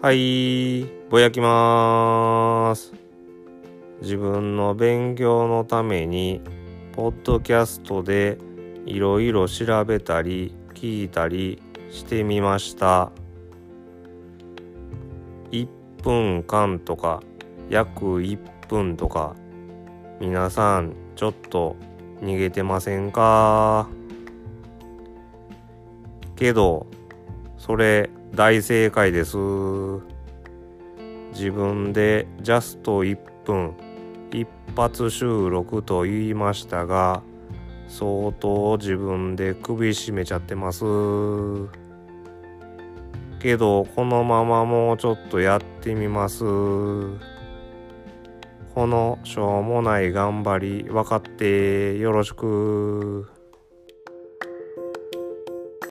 はい、ぼやきまーす。自分の勉強のために、ポッドキャストでいろいろ調べたり聞いたりしてみました。1分間とか約1分とか皆さんちょっと逃げてませんか？けどそれ大正解です。自分でジャスト1分一発収録と言いましたが相当自分で首絞めちゃってます。けどこのままもうちょっとやってみます。このしょうもない頑張り分かってよろしく。